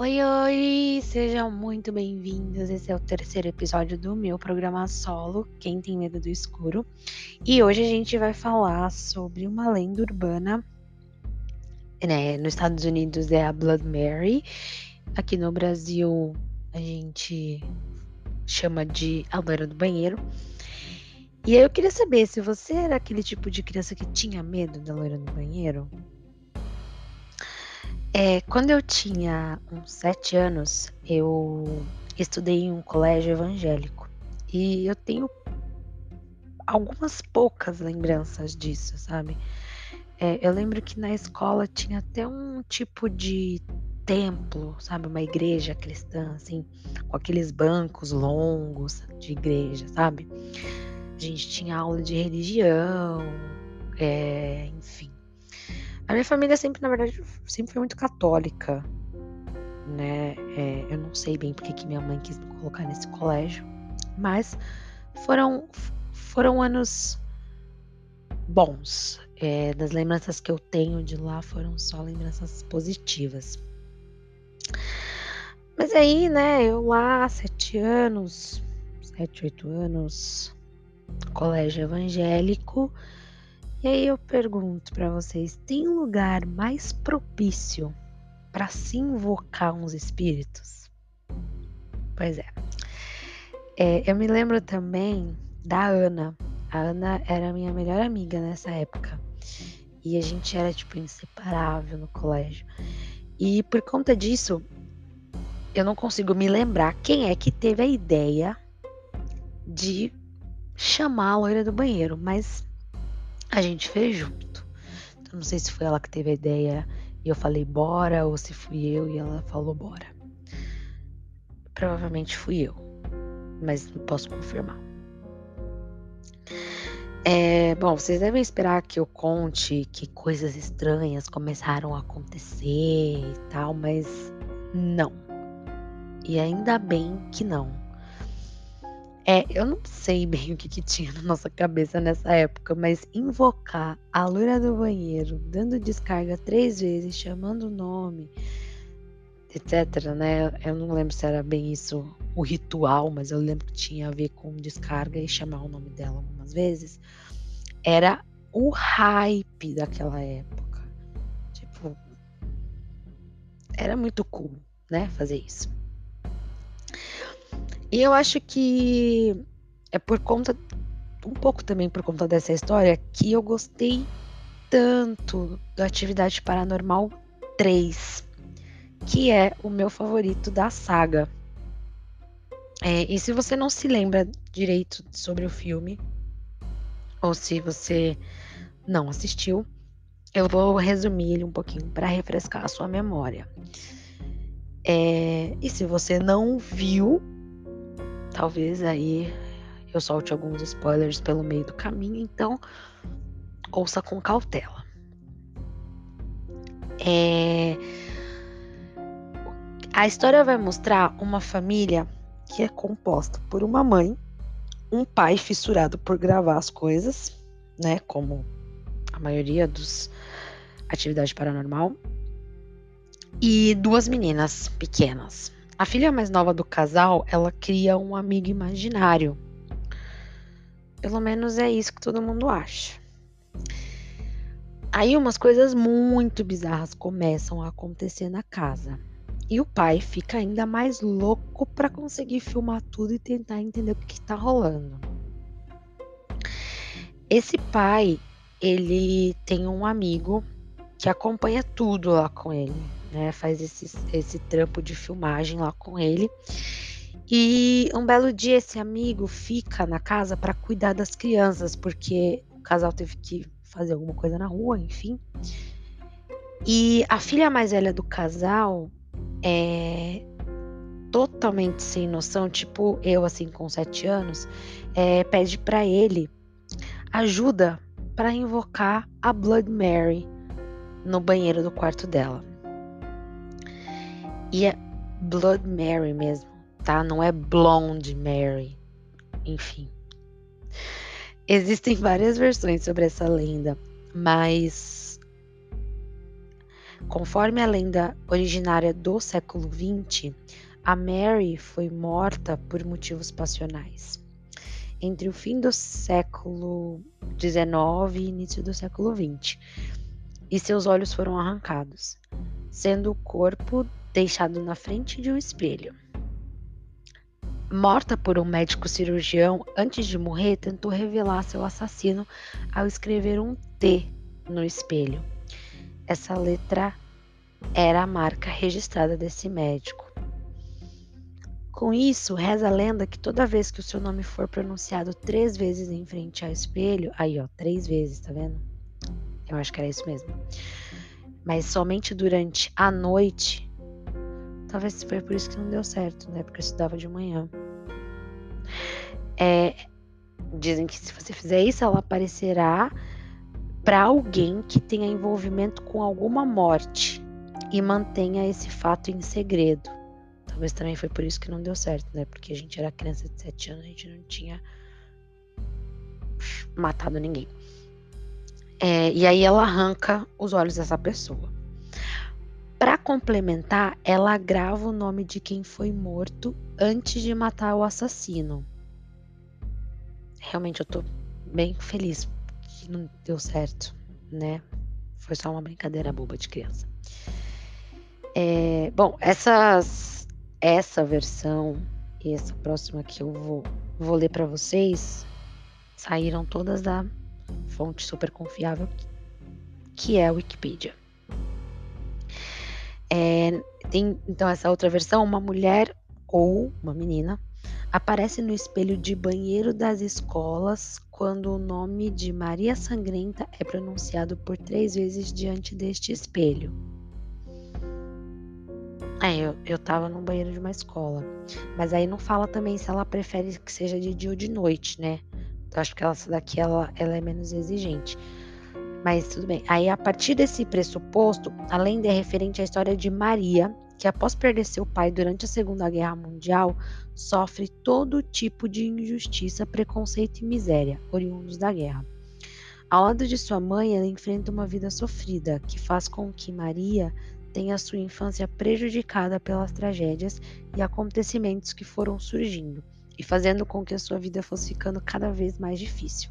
Oi, oi! Sejam muito bem-vindos. Esse é o terceiro episódio do meu programa solo, Quem Tem Medo do Escuro. E hoje a gente vai falar sobre uma lenda urbana. Né? Nos Estados Unidos é a Blood Mary. Aqui no Brasil a gente chama de a loira do banheiro. E aí eu queria saber se você era aquele tipo de criança que tinha medo da loira do banheiro. É, quando eu tinha uns sete anos, eu estudei em um colégio evangélico. E eu tenho algumas poucas lembranças disso, sabe? É, eu lembro que na escola tinha até um tipo de templo, sabe? Uma igreja cristã, assim, com aqueles bancos longos de igreja, sabe? A gente tinha aula de religião, é, enfim. A minha família sempre, na verdade, sempre foi muito católica, né? É, eu não sei bem porque que minha mãe quis me colocar nesse colégio, mas foram, foram anos bons. É, das lembranças que eu tenho de lá foram só lembranças positivas. Mas aí, né, eu lá, sete anos, sete, oito anos, colégio evangélico, e aí eu pergunto para vocês: tem um lugar mais propício para se invocar uns espíritos? Pois é. é. Eu me lembro também da Ana. A Ana era minha melhor amiga nessa época. E a gente era, tipo, inseparável no colégio. E por conta disso, eu não consigo me lembrar quem é que teve a ideia de chamar a loira do banheiro, mas a gente fez junto. Então, não sei se foi ela que teve a ideia e eu falei bora, ou se fui eu e ela falou bora. Provavelmente fui eu, mas não posso confirmar. É, bom, vocês devem esperar que eu conte que coisas estranhas começaram a acontecer e tal, mas não. E ainda bem que não. É, eu não sei bem o que, que tinha na nossa cabeça nessa época, mas invocar a loira do banheiro, dando descarga três vezes, chamando o nome, etc, né? Eu não lembro se era bem isso o ritual, mas eu lembro que tinha a ver com descarga e chamar o nome dela algumas vezes. Era o hype daquela época. Tipo, era muito cool, né? Fazer isso. E eu acho que é por conta, um pouco também por conta dessa história, que eu gostei tanto do Atividade Paranormal 3, que é o meu favorito da saga. É, e se você não se lembra direito sobre o filme, ou se você não assistiu, eu vou resumir ele um pouquinho para refrescar a sua memória. É, e se você não viu, Talvez aí eu solte alguns spoilers pelo meio do caminho, então ouça com cautela. É... A história vai mostrar uma família que é composta por uma mãe, um pai fissurado por gravar as coisas, né, como a maioria dos atividades paranormal, e duas meninas pequenas, a filha mais nova do casal, ela cria um amigo imaginário. Pelo menos é isso que todo mundo acha. Aí umas coisas muito bizarras começam a acontecer na casa. E o pai fica ainda mais louco para conseguir filmar tudo e tentar entender o que está rolando. Esse pai, ele tem um amigo que acompanha tudo lá com ele né? Faz esse, esse trampo de filmagem lá com ele. E um belo dia esse amigo fica na casa para cuidar das crianças, porque o casal teve que fazer alguma coisa na rua, enfim. E a filha mais velha do casal é totalmente sem noção, tipo eu assim com sete anos, é, pede para ele ajuda para invocar a Blood Mary no banheiro do quarto dela. E é Blood Mary mesmo, tá? Não é Blonde Mary. Enfim. Existem várias versões sobre essa lenda, mas Conforme a lenda originária do século XX, a Mary foi morta por motivos passionais. Entre o fim do século XIX e início do século XX, e seus olhos foram arrancados, sendo o corpo deixado na frente de um espelho. Morta por um médico cirurgião, antes de morrer, tentou revelar seu assassino ao escrever um T no espelho. Essa letra era a marca registrada desse médico. Com isso, reza a lenda que toda vez que o seu nome for pronunciado três vezes em frente ao espelho, aí ó, três vezes, tá vendo? Eu acho que era isso mesmo. Mas somente durante a noite, talvez foi por isso que não deu certo, né? Porque eu estudava de manhã. É, dizem que se você fizer isso, ela aparecerá para alguém que tenha envolvimento com alguma morte e mantenha esse fato em segredo. Talvez também foi por isso que não deu certo, né? Porque a gente era criança de 7 anos, a gente não tinha matado ninguém. É, e aí ela arranca os olhos dessa pessoa. Para complementar, ela grava o nome de quem foi morto antes de matar o assassino. Realmente eu tô bem feliz que não deu certo, né? Foi só uma brincadeira boba de criança. É, bom, essas, essa versão e essa próxima que eu vou, vou ler para vocês saíram todas da fonte super confiável que é a Wikipedia. É, tem então essa outra versão, uma mulher ou uma menina aparece no espelho de banheiro das escolas quando o nome de Maria Sangrenta é pronunciado por três vezes diante deste espelho. É, eu, eu tava no banheiro de uma escola. Mas aí não fala também se ela prefere que seja de dia ou de noite, né? Então acho que essa daqui ela, ela é menos exigente. Mas tudo bem. Aí, a partir desse pressuposto, além de referente à história de Maria, que após perder seu pai durante a Segunda Guerra Mundial, sofre todo tipo de injustiça, preconceito e miséria, oriundos da guerra. Ao lado de sua mãe, ela enfrenta uma vida sofrida, que faz com que Maria tenha sua infância prejudicada pelas tragédias e acontecimentos que foram surgindo, e fazendo com que a sua vida fosse ficando cada vez mais difícil.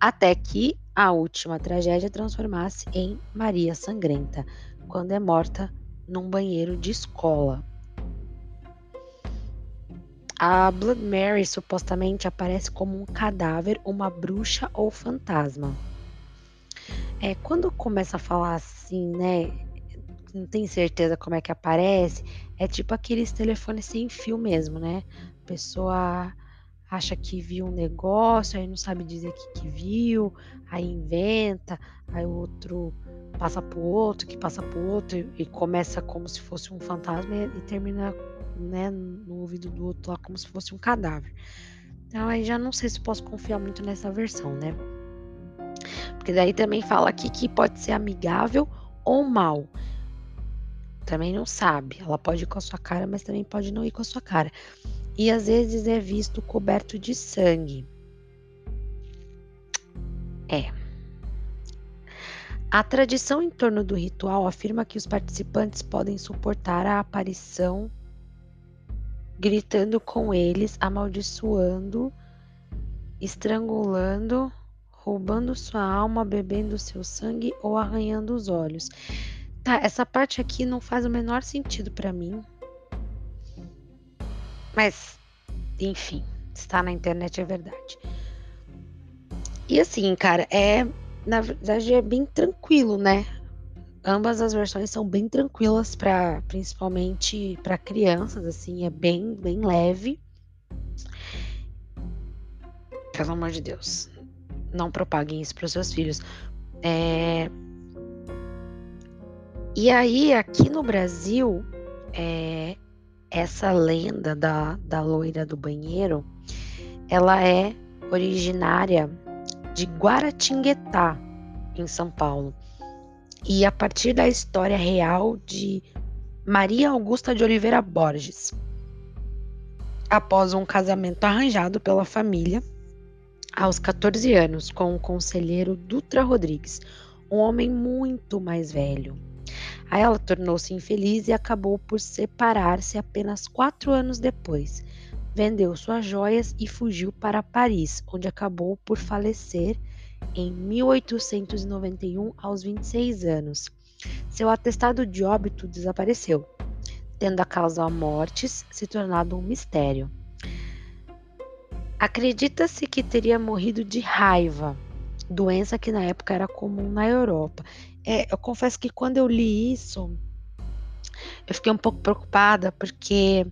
Até que a última tragédia transformasse em Maria Sangrenta, quando é morta num banheiro de escola. A Blood Mary supostamente aparece como um cadáver, uma bruxa ou fantasma. É, quando começa a falar assim, né? Não tem certeza como é que aparece, é tipo aqueles telefones sem fio mesmo, né? A pessoa acha que viu um negócio, aí não sabe dizer o que, que viu, aí inventa, aí o outro passa pro outro, que passa pro outro, e, começa como se fosse um fantasma e, e termina né, no ouvido do outro lá como se fosse um cadáver. Então aí já não sei se posso confiar muito nessa versão, né? Porque daí também fala aqui que pode ser amigável ou mal. Também não sabe. Ela pode ir com a sua cara, mas também pode não ir com a sua cara. E às vezes é visto coberto de sangue. É. A tradição em torno do ritual afirma que os participantes podem suportar a aparição gritando com eles, amaldiçoando, estrangulando, roubando sua alma, bebendo seu sangue ou arranhando os olhos. Tá, essa parte aqui não faz o menor sentido para mim. Mas, enfim, está na internet é verdade. E assim, cara, é na verdade é bem tranquilo, né? Ambas as versões são bem tranquilas para principalmente para crianças, assim, é bem bem leve. Pelo amor de Deus, não propaguem isso para os seus filhos. É... E aí, aqui no Brasil, é... essa lenda da, da loira do banheiro, ela é originária de Guaratinguetá, em São Paulo. E a partir da história real de Maria Augusta de Oliveira Borges. Após um casamento arranjado pela família, aos 14 anos, com o conselheiro Dutra Rodrigues, um homem muito mais velho. Aí ela tornou-se infeliz e acabou por separar-se apenas quatro anos depois. Vendeu suas joias e fugiu para Paris, onde acabou por falecer em 1891 aos 26 anos. Seu atestado de óbito desapareceu, tendo a causa mortes se tornado um mistério. Acredita-se que teria morrido de raiva, doença que na época era comum na Europa. É, eu confesso que quando eu li isso, eu fiquei um pouco preocupada, porque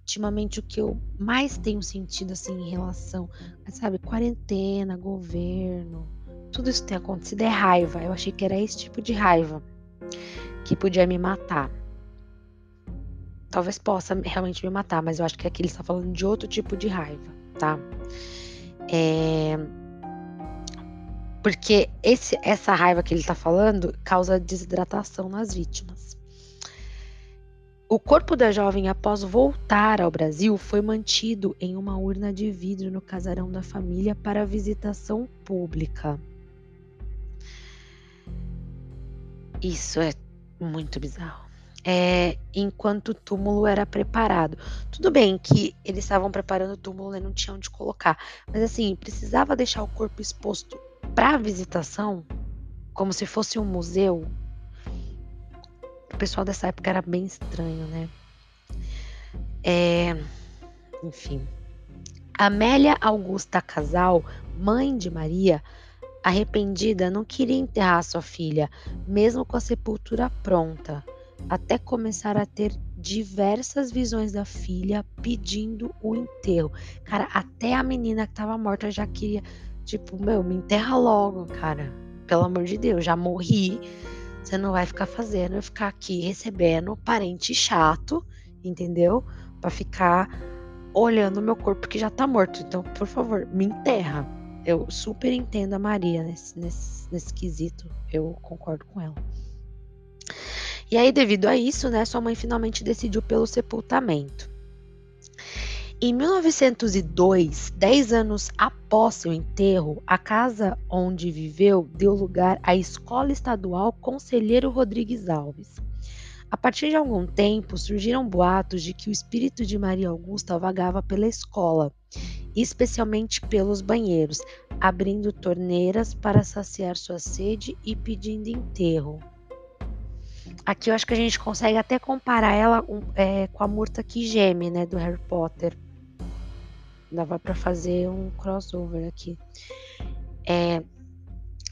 ultimamente o que eu mais tenho sentido assim em relação, sabe, quarentena, governo, tudo isso tem acontecido é raiva. Eu achei que era esse tipo de raiva que podia me matar. Talvez possa realmente me matar, mas eu acho que aqui ele está falando de outro tipo de raiva, tá? É... Porque esse, essa raiva que ele está falando causa desidratação nas vítimas. O corpo da jovem, após voltar ao Brasil, foi mantido em uma urna de vidro no casarão da família para visitação pública. Isso é muito bizarro. É, enquanto o túmulo era preparado. Tudo bem que eles estavam preparando o túmulo e não tinham onde colocar, mas assim, precisava deixar o corpo exposto para visitação, como se fosse um museu. O pessoal dessa época era bem estranho, né? É, enfim. Amélia Augusta Casal, mãe de Maria, Arrependida, não queria enterrar sua filha, mesmo com a sepultura pronta, até começar a ter diversas visões da filha pedindo o enterro. Cara, até a menina que estava morta já queria, tipo, meu, me enterra logo, cara. Pelo amor de Deus, já morri. Você não vai ficar fazendo, ficar aqui recebendo parente chato, entendeu? Para ficar olhando meu corpo que já tá morto. Então, por favor, me enterra. Eu super entendo a Maria nesse, nesse, nesse quesito. Eu concordo com ela. E aí, devido a isso, né, sua mãe finalmente decidiu pelo sepultamento. Em 1902, dez anos após seu enterro, a casa onde viveu deu lugar à Escola Estadual Conselheiro Rodrigues Alves. A partir de algum tempo, surgiram boatos de que o espírito de Maria Augusta vagava pela escola, especialmente pelos banheiros, abrindo torneiras para saciar sua sede e pedindo enterro. Aqui eu acho que a gente consegue até comparar ela é, com a Murta que geme, né, do Harry Potter. Dava para fazer um crossover aqui. É,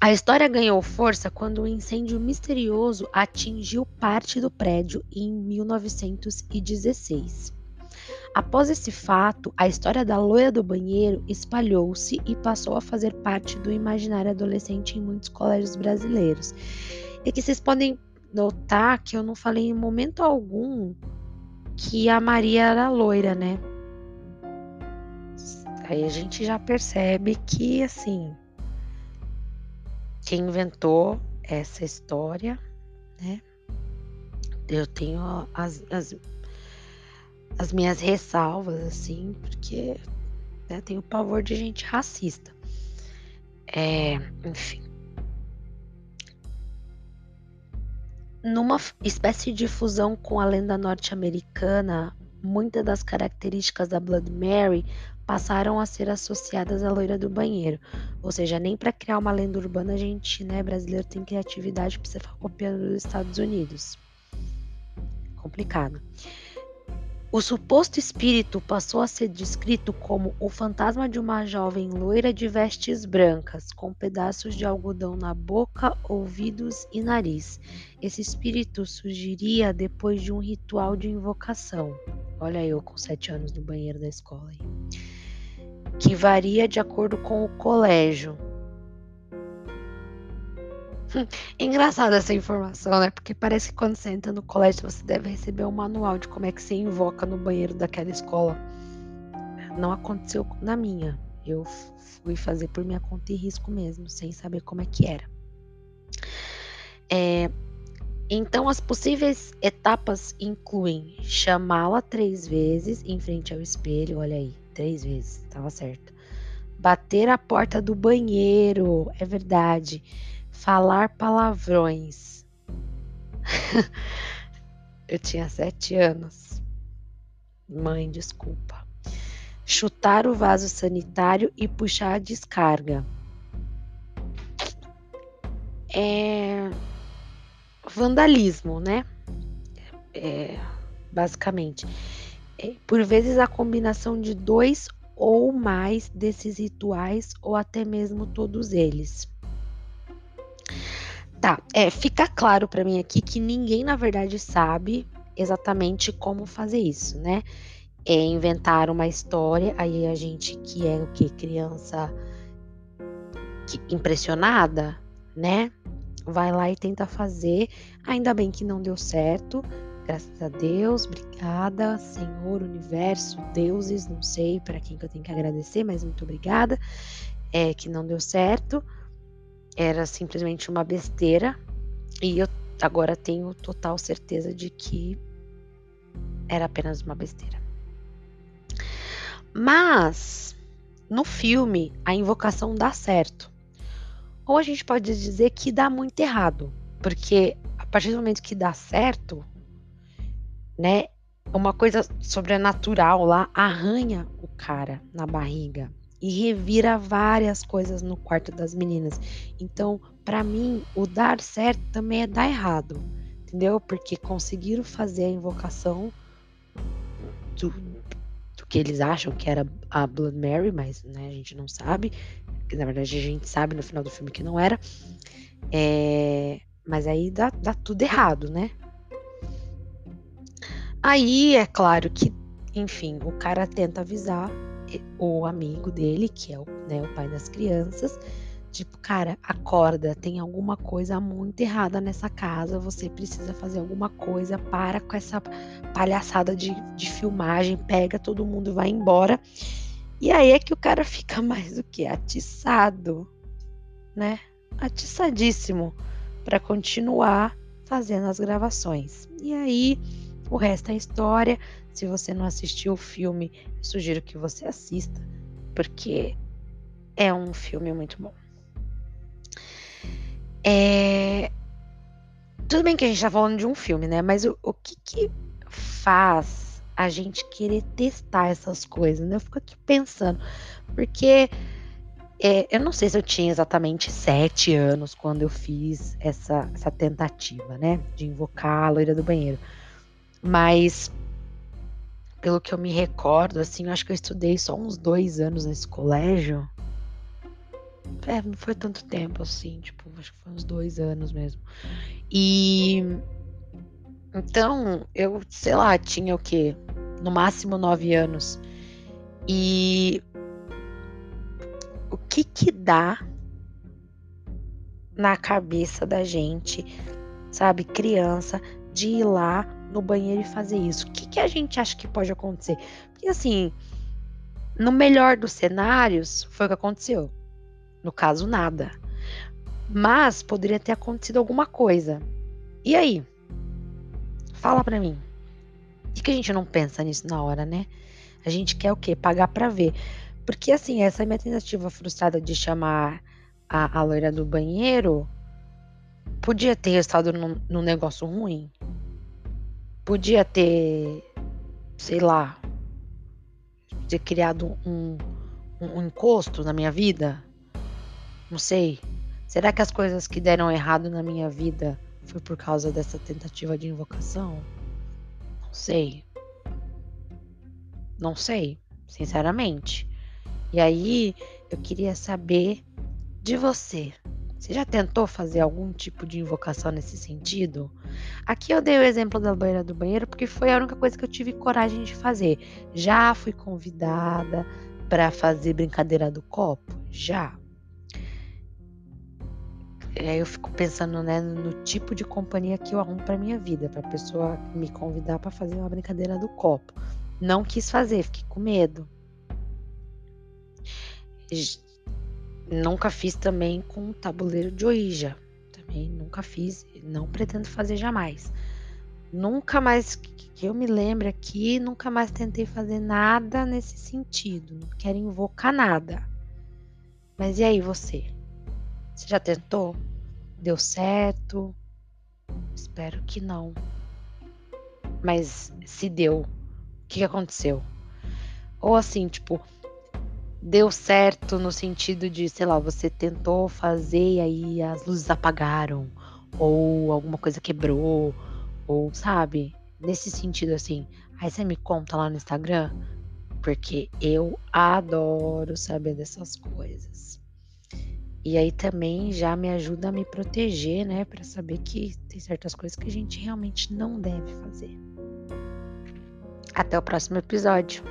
a história ganhou força quando um incêndio misterioso atingiu parte do prédio em 1916. Após esse fato, a história da loira do banheiro espalhou-se e passou a fazer parte do imaginário adolescente em muitos colégios brasileiros. E que vocês podem notar que eu não falei em momento algum que a Maria era loira, né? Aí a gente já percebe que, assim, quem inventou essa história, né? Eu tenho as, as, as minhas ressalvas, assim, porque né, tenho pavor de gente racista. É, enfim. Numa espécie de fusão com a lenda norte-americana, muitas das características da Blood Mary passaram a ser associadas à loira do banheiro. Ou seja, nem para criar uma lenda urbana a gente, né, brasileiro, tem criatividade para você ficar copiando dos Estados Unidos. Complicado. O suposto espírito passou a ser descrito como o fantasma de uma jovem loira de vestes brancas, com pedaços de algodão na boca, ouvidos e nariz. Esse espírito surgiria depois de um ritual de invocação. Olha eu com sete anos no banheiro da escola aí que varia de acordo com o colégio. É engraçado essa informação, né? Porque parece que quando você entra no colégio você deve receber um manual de como é que você invoca no banheiro daquela escola. Não aconteceu na minha. Eu fui fazer por minha conta e risco mesmo, sem saber como é que era. É, então, as possíveis etapas incluem chamá-la três vezes em frente ao espelho, olha aí, três vezes, estava certo. Bater a porta do banheiro, é verdade. falar palavrões. eu tinha sete anos. Mãe, desculpa. Chutar o vaso sanitário e puxar a descarga. É vandalismo, né? É, basicamente. É, por vezes a combinação de dois ou mais desses rituais, ou até mesmo todos eles. Tá, é, fica claro para mim aqui que ninguém, na verdade, sabe exatamente como fazer isso, né? É inventar uma história, aí a gente que é o que? Criança impressionada, né? Vai lá e tenta fazer. Ainda bem que não deu certo, Graças a Deus, obrigada, Senhor, Universo, deuses, não sei para quem que eu tenho que agradecer, mas muito obrigada. É que não deu certo, era simplesmente uma besteira e eu agora tenho total certeza de que era apenas uma besteira. Mas no filme a invocação dá certo. Ou a gente pode dizer que dá muito errado, porque a partir do momento que dá certo, né? Uma coisa sobrenatural lá arranha o cara na barriga e revira várias coisas no quarto das meninas. Então, para mim, o dar certo também é dar errado, entendeu? Porque conseguiram fazer a invocação do, do que eles acham que era a Blood Mary, mas né, a gente não sabe. Na verdade, a gente sabe no final do filme que não era. É, mas aí dá, dá tudo errado, né? Aí é claro que, enfim, o cara tenta avisar o amigo dele, que é o, né, o pai das crianças, tipo, cara, acorda, tem alguma coisa muito errada nessa casa, você precisa fazer alguma coisa, para com essa palhaçada de, de filmagem, pega todo mundo, vai embora. E aí é que o cara fica mais do que atiçado, né? Atiçadíssimo para continuar fazendo as gravações. E aí o resto é história. Se você não assistiu o filme, sugiro que você assista, porque é um filme muito bom. É... Tudo bem que a gente tá falando de um filme, né? Mas o, o que, que faz a gente querer testar essas coisas, né? Eu fico aqui pensando, porque é, eu não sei se eu tinha exatamente sete anos quando eu fiz essa, essa tentativa, né? De invocar a loira do banheiro. Mas, pelo que eu me recordo, assim, eu acho que eu estudei só uns dois anos nesse colégio. É, não foi tanto tempo assim, tipo, acho que foi uns dois anos mesmo. E. Então, eu, sei lá, tinha o quê? No máximo nove anos. E. O que que dá na cabeça da gente, sabe, criança, de ir lá no banheiro e fazer isso. O que, que a gente acha que pode acontecer? Porque assim, no melhor dos cenários, foi o que aconteceu. No caso, nada. Mas poderia ter acontecido alguma coisa. E aí? Fala pra mim. Por que a gente não pensa nisso na hora, né? A gente quer o quê? Pagar pra ver. Porque assim, essa minha tentativa frustrada de chamar a, a loira do banheiro podia ter estado num, num negócio ruim. Podia ter, sei lá, ter criado um, um, um encosto na minha vida. Não sei. Será que as coisas que deram errado na minha vida foi por causa dessa tentativa de invocação? Não sei. Não sei, sinceramente. E aí eu queria saber de você. Você já tentou fazer algum tipo de invocação nesse sentido? Aqui eu dei o exemplo da banheira do banheiro porque foi a única coisa que eu tive coragem de fazer. Já fui convidada para fazer brincadeira do copo? Já. Aí eu fico pensando né, no tipo de companhia que eu arrumo para minha vida, para pessoa me convidar para fazer uma brincadeira do copo. Não quis fazer, fiquei com medo. Nunca fiz também com tabuleiro de Ouija. Também nunca fiz, não pretendo fazer jamais. Nunca mais que eu me lembre aqui, nunca mais tentei fazer nada nesse sentido. Não quero invocar nada. Mas e aí você? Você já tentou? Deu certo? Espero que não. Mas se deu, o que aconteceu? Ou assim, tipo, deu certo no sentido de, sei lá, você tentou fazer e aí as luzes apagaram, ou alguma coisa quebrou, ou sabe? Nesse sentido assim. Aí você me conta lá no Instagram, porque eu adoro saber dessas coisas. E aí também já me ajuda a me proteger, né, para saber que tem certas coisas que a gente realmente não deve fazer. Até o próximo episódio.